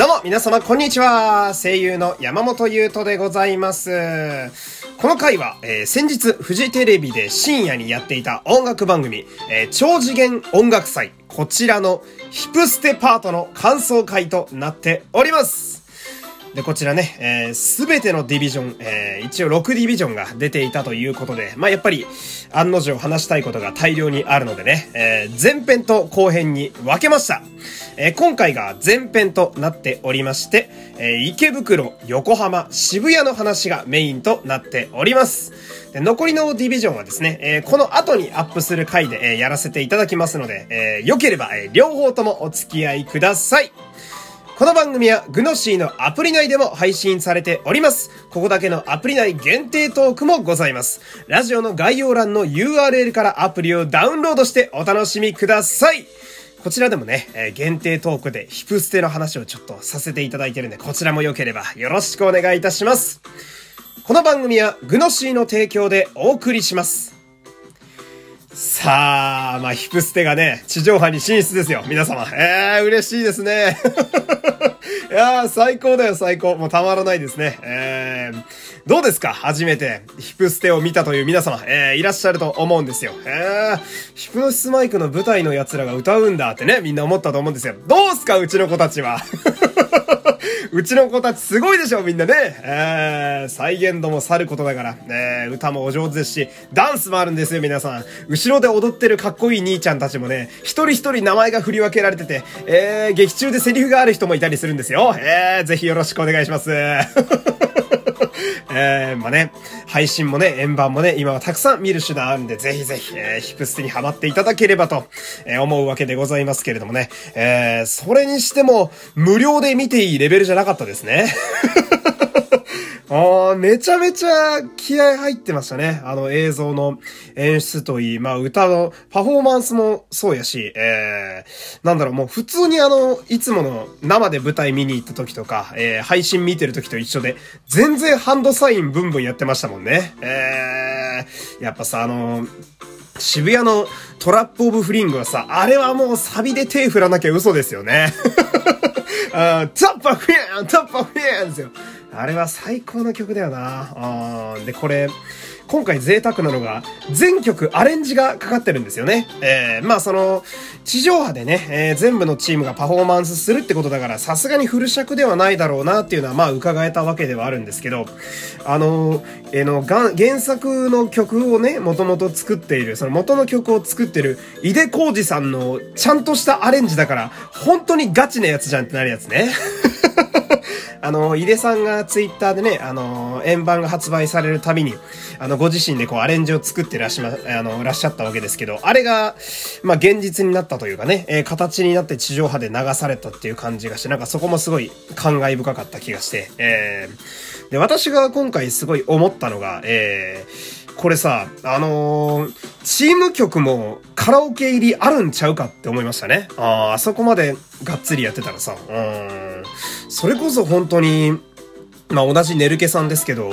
どうも、皆様、こんにちは。声優の山本優斗でございます。この回は、えー、先日、フジテレビで深夜にやっていた音楽番組、えー、超次元音楽祭、こちらのヒプステパートの感想会となっております。で、こちらね、えす、べてのディビジョン、えー、一応6ディビジョンが出ていたということで、まあ、やっぱり、案の定話したいことが大量にあるのでね、えー、前編と後編に分けました。えー、今回が前編となっておりまして、えー、池袋、横浜、渋谷の話がメインとなっております。で残りのディビジョンはですね、えー、この後にアップする回で、えー、やらせていただきますので、えー、良ければ、えー、両方ともお付き合いください。この番組はグノシーのアプリ内でも配信されております。ここだけのアプリ内限定トークもございます。ラジオの概要欄の URL からアプリをダウンロードしてお楽しみください。こちらでもね、え、限定トークでヒプステの話をちょっとさせていただいてるんで、こちらも良ければよろしくお願いいたします。この番組はグノシーの提供でお送りします。さあ、まあ、ヒプステがね、地上波に進出ですよ、皆様。えー、嬉しいですね。いやー、最高だよ、最高。もうたまらないですね。えー、どうですか？初めて、ヒプステを見たという皆様、えー、いらっしゃると思うんですよ。えー、ヒプノシスマイクの舞台の奴らが歌うんだってね、みんな思ったと思うんですよ。どうすか、うちの子たちは。うちの子たちすごいでしょ、みんなね。えー、再現度もさることだから、えー、歌もお上手ですし、ダンスもあるんですよ、皆さん。後ろで踊ってるかっこいい兄ちゃんたちもね、一人一人名前が振り分けられてて、えー、劇中でセリフがある人もいたりするんですよ。えー、ぜひよろしくお願いします。えー、まあね、配信もね、円盤もね、今はたくさん見る手段あるんで、ぜひぜひ、えー、ヒプステにハマっていただければと、えー、思うわけでございますけれどもね、えー、それにしても、無料で見ていいレベルじゃなかったですね。ああ、めちゃめちゃ気合入ってましたね。あの映像の演出といい、まあ歌のパフォーマンスもそうやし、えー、なんだろう、もう普通にあの、いつもの生で舞台見に行った時とか、えー、配信見てる時と一緒で、全然ハンドサインブンブンやってましたもんね。えー、やっぱさ、あの渋谷のトラップオブフリングはさ、あれはもうサビで手振らなきゃ嘘ですよね。あタッパフィーンタッパフィーンですよ。あれは最高の曲だよな。で、これ、今回贅沢なのが、全曲アレンジがかかってるんですよね。えー、まあその、地上波でね、えー、全部のチームがパフォーマンスするってことだから、さすがにフル尺ではないだろうなっていうのは、まあ伺えたわけではあるんですけど、あの、えー、の、原作の曲をね、もともと作っている、その元の曲を作ってる、井出浩二さんのちゃんとしたアレンジだから、本当にガチなやつじゃんってなるやつね。あの、井出さんがツイッターでね、あの、円盤が発売されるたびに、あの、ご自身でこうアレンジを作ってらっしゃ、あの、らっしゃったわけですけど、あれが、まあ、現実になったというかね、えー、形になって地上波で流されたっていう感じがして、なんかそこもすごい感慨深かった気がして、えー、で、私が今回すごい思ったのが、えー、これさ、あのー、チーム曲もカラオケ入りあるんちゃうかって思いましたね。ああ、あそこまでがっつりやってたらさ、うん。それこそ本当に、まあ同じネルケさんですけど、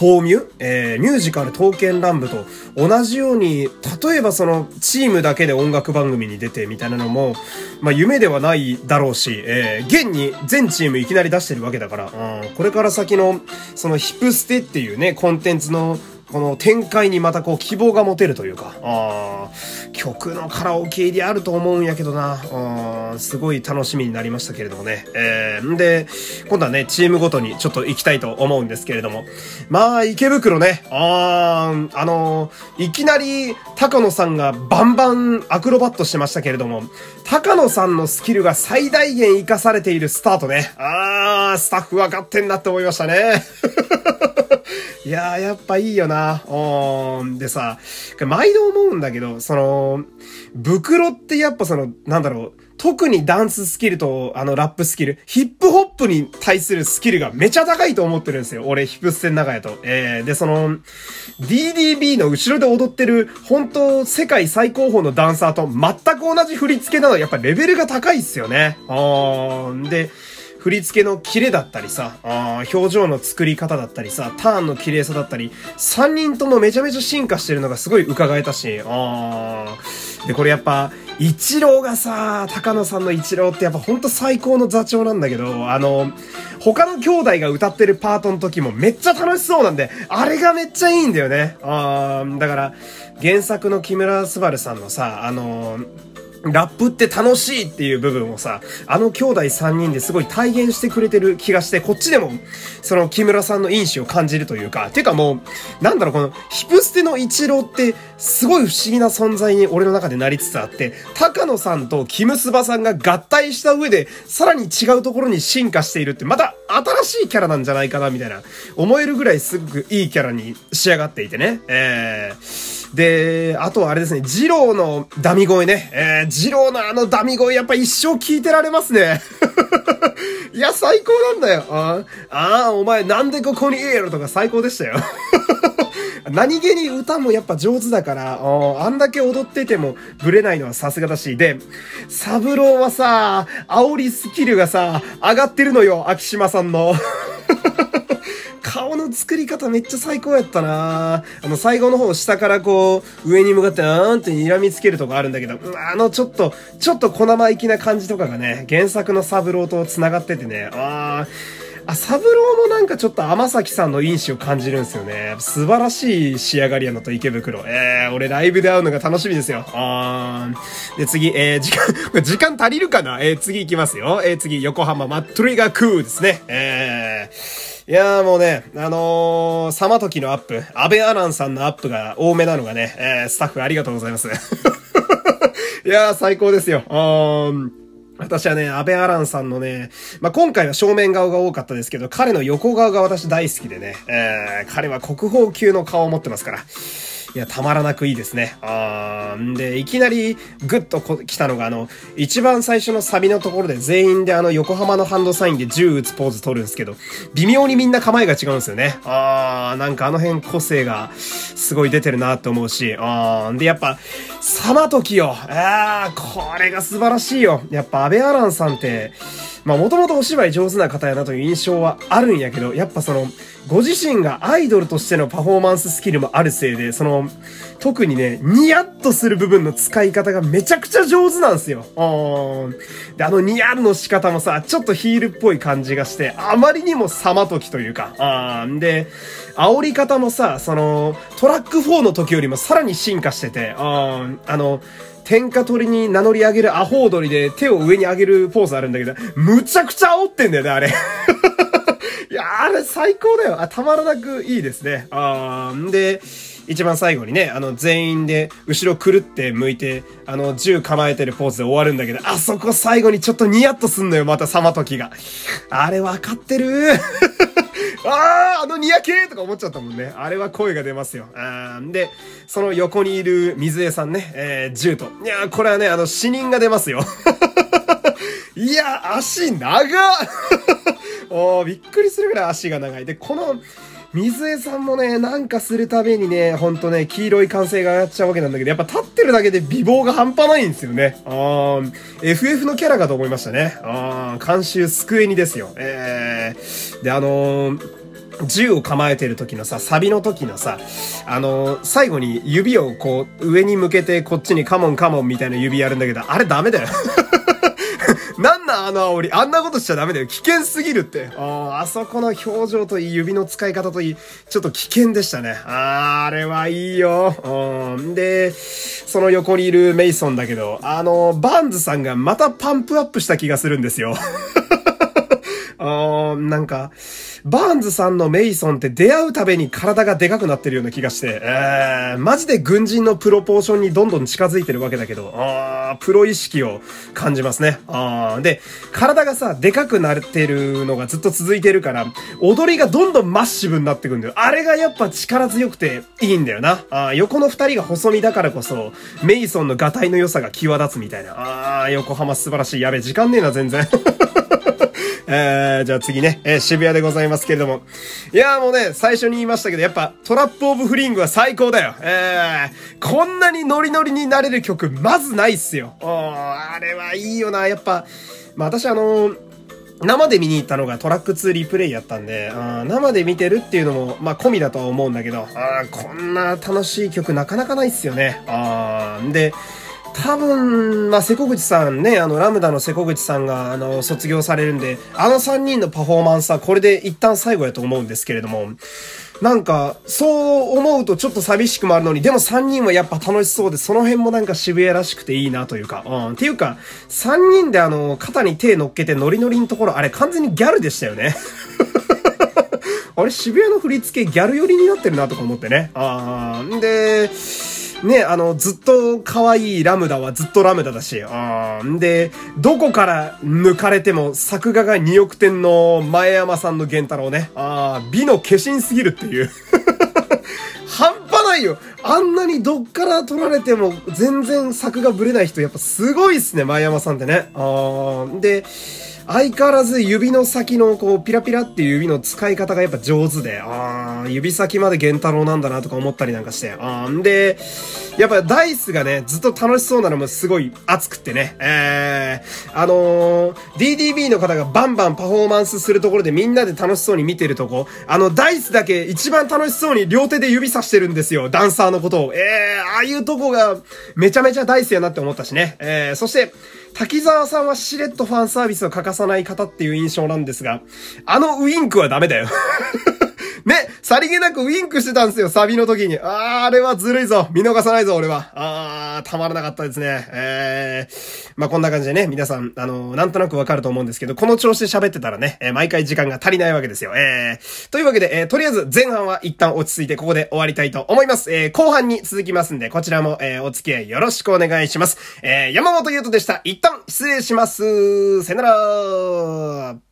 豆乳えー、ミュージカル刀剣乱舞と同じように、例えばそのチームだけで音楽番組に出てみたいなのも、まあ夢ではないだろうし、えー、現に全チームいきなり出してるわけだから、うん、これから先の、そのヒップステっていうね、コンテンツのこの展開にまたこう希望が持てるというか、あ曲のカラオケ入りあると思うんやけどな、あすごい楽しみになりましたけれどもね。えー、んで、今度はね、チームごとにちょっと行きたいと思うんですけれども、まあ、池袋ね、あー、あのー、いきなり高野さんがバンバンアクロバットしてましたけれども、高野さんのスキルが最大限活かされているスタートね。あー、スタッフ分かってんなって思いましたね。いやー、やっぱいいよな。うん。でさ、毎度思うんだけど、その、袋ってやっぱその、なんだろう、特にダンススキルと、あの、ラップスキル、ヒップホップに対するスキルがめちゃ高いと思ってるんですよ。俺、ヒップステの中やと。えー、で、その、DDB の後ろで踊ってる、本当世界最高峰のダンサーと全く同じ振り付けなのやっぱレベルが高いっすよね。うん。で、振り付けのキレだったりさ、あ表情の作り方だったりさ、ターンの綺麗さだったり、3人ともめちゃめちゃ進化してるのがすごい伺えたし、あで、これやっぱ、一郎がさ、高野さんの一郎ってやっぱほんと最高の座長なんだけど、あの、他の兄弟が歌ってるパートの時もめっちゃ楽しそうなんで、あれがめっちゃいいんだよね。あだから、原作の木村昴さんのさ、あのラップって楽しいっていう部分をさ、あの兄弟3人ですごい体現してくれてる気がして、こっちでも、その木村さんの因子を感じるというか、てかもう、なんだろう、このヒプステの一郎って、すごい不思議な存在に俺の中でなりつつあって、高野さんとキムスバさんが合体した上で、さらに違うところに進化しているって、また新しいキャラなんじゃないかな、みたいな、思えるぐらいすごくいいキャラに仕上がっていてね。えーで、あとはあれですね、ジローのダミ声ね。えー、ジローのあのダミ声やっぱ一生聞いてられますね。いや、最高なんだよ。ああ、お前なんでここにいるとか最高でしたよ。何気に歌もやっぱ上手だから、あんだけ踊っててもブレないのはさすがだし。で、サブローはさ、煽りスキルがさ、上がってるのよ、秋島さんの。顔の作り方めっちゃ最高やったなあの、最後の方下からこう、上に向かってあーんって睨みつけるとこあるんだけど、あの、ちょっと、ちょっと小生意気な感じとかがね、原作のサブローと繋がっててね、あー、あ、サブローもなんかちょっと天崎さんの因子を感じるんですよね。素晴らしい仕上がりやのと池袋。えー、俺ライブで会うのが楽しみですよ。あー。で、次、えー、時間、時間足りるかな？えー、次行きますよ。えー、次、横浜 MAD TRIGGER CREW ですね。えー、いやーもうね、あのー、左馬刻のアップ、阿部顕嵐さんのアップが多めなのがね、えー、スタッフありがとうございます。いやー最高ですよ。あー私はね、安倍アランさんのね、まあ、今回は正面顔が多かったですけど、彼の横顔が私大好きでね、えー、彼は国宝級の顔を持ってますから。いや、たまらなくいいですね。あー、で、いきなりグッと来たのが、あの、一番最初のサビのところで全員であの、横浜のハンドサインで銃撃つポーズ取るんですけど、微妙にみんな構えが違うんですよね。あー、なんかあの辺個性がすごい出てるなって思うし、あー、で、やっぱ、サマトキよ。あー、これが素晴らしいよ。やっぱ安倍アランさんって、まあもともとお芝居上手な方やなという印象はあるんやけど、やっぱその、ご自身がアイドルとしてのパフォーマンススキルもあるせいで、その、特にね、ニヤッとする部分の使い方がめちゃくちゃ上手なんですよ。で、あのニヤルの仕方もさ、ちょっとヒールっぽい感じがして、あまりにも様時というか、あで、煽り方もさ、その、トラック4の時よりもさらに進化してて、ああの、天下取りに名乗り上げるアホ踊りで手を上に上げるポーズあるんだけど、むちゃくちゃ煽ってんだよね、あれ。いやあれ最高だよ。あ、たまらなくいいですね。あー、んで、一番最後にね、あの、全員で、後ろくるって向いて、あの、銃構えてるポーズで終わるんだけど、あそこ最後にちょっとニヤッとすんのよ、また様時が。あれわかってるああ、あのニヤ系とか思っちゃったもんね。あれは声が出ますよ。あで、その横にいる水江さんね、えー、ジュート。いやー、これはね、あの、死人が出ますよ。いや、足長っ お、びっくりするぐらい足が長い。で、この、水江さんもね、なんかするたびにね、ほんとね、黄色い歓声が上がっちゃうわけなんだけど、やっぱ立ってるだけで美貌が半端ないんですよね。あー、FF のキャラかと思いましたね。あー、監修救えにですよ。えー、で、あのー銃を構えてる時のさ、サビの時のさ、あのー、最後に指をこう、上に向けてこっちにカモンカモンみたいな指やるんだけど、あれダメだよ なんなんあの煽り。あんなことしちゃダメだよ。危険すぎるって。ああそこの表情といい、指の使い方といい、ちょっと危険でしたね。ああれはいいよ。うん。で、その横にいるメイソンだけど、あの、バーンズさんがまたパンプアップした気がするんですよ。あなんか、バーンズさんのメイソンって出会うたびに体がでかくなってるような気がして、えー、マジで軍人のプロポーションにどんどん近づいてるわけだけど、あプロ意識を感じますね。あで、体がさ、でかくなってるのがずっと続いてるから、踊りがどんどんマッシブになってくんだよ。あれがやっぱ力強くていいんだよな。あ横の二人が細身だからこそ、メイソンのガタイの良さが際立つみたいな。ああ、横浜素晴らしい。やべ、時間ねえな、全然。えー、じゃあ次ね、えー、渋谷でございますけれども。いやーもうね、最初に言いましたけど、やっぱトラップオブフリングは最高だよ。えー、こんなにノリノリになれる曲、まずないっすよ。あれはいいよな、やっぱ。まあ私あのー生で見に行ったのがトラック2リプレイやったんで、あ生で見てるっていうのも、まあ、込みだとは思うんだけど、あこんな楽しい曲なかなかないっすよね。あで、多分、まあ、瀬古口さんね、あの、ラムダの瀬古口さんが、あの、卒業されるんで、あの3人のパフォーマンスはこれで一旦最後やと思うんですけれども、なんか、そう思うとちょっと寂しくもあるのに、でも3人はやっぱ楽しそうで、その辺もなんか渋谷らしくていいなというか、うん。っていうか、3人であの、肩に手乗っけてノリノリのところ、あれ完全にギャルでしたよね。あれ渋谷の振り付けギャル寄りになってるなとか思ってね。あー。んで、ね、あの、ずっと可愛いラムダはずっとラムダだし、あん。で、どこから抜かれても作画が2億点の前山さんの源太郎ね、ああ美の化身すぎるっていう。半端ないよ。あんなにどっから撮られても全然作がぶれない人やっぱすごいっすね、前山さんってね。あーで、相変わらず指の先のこうピラピラっていう指の使い方がやっぱ上手で、あ指先まで源太郎なんだなとか思ったりなんかして、あんで、やっぱダイスがね、ずっと楽しそうなのもすごい熱くってね、えー、あのー、DDB の方がバンバンパフォーマンスするところでみんなで楽しそうに見てるとこ、あのダイスだけ一番楽しそうに両手で指さしてるんですよ、ダンサーのことを。えー、ああいうとこがめちゃめちゃダイスやなって思ったしね。えー、そして、滝沢さんはしれっとファンサービスを欠かさない方っていう印象なんですが、あのウインクはダメだよ。ね、さりげなくウィンクしてたんですよ、サビの時に。あー、あれはずるいぞ。見逃さないぞ、俺は。あー、たまらなかったですね。えー、まあ、こんな感じでね、皆さん、あのなんとなくわかると思うんですけど、この調子で喋ってたらね、えー、毎回時間が足りないわけですよ。えー、というわけで、えー、とりあえず前半は一旦落ち着いてここで終わりたいと思います。えー、後半に続きますんで、こちらも、えー、お付き合いよろしくお願いします。えー、山本優斗でした。一旦失礼します。さよなら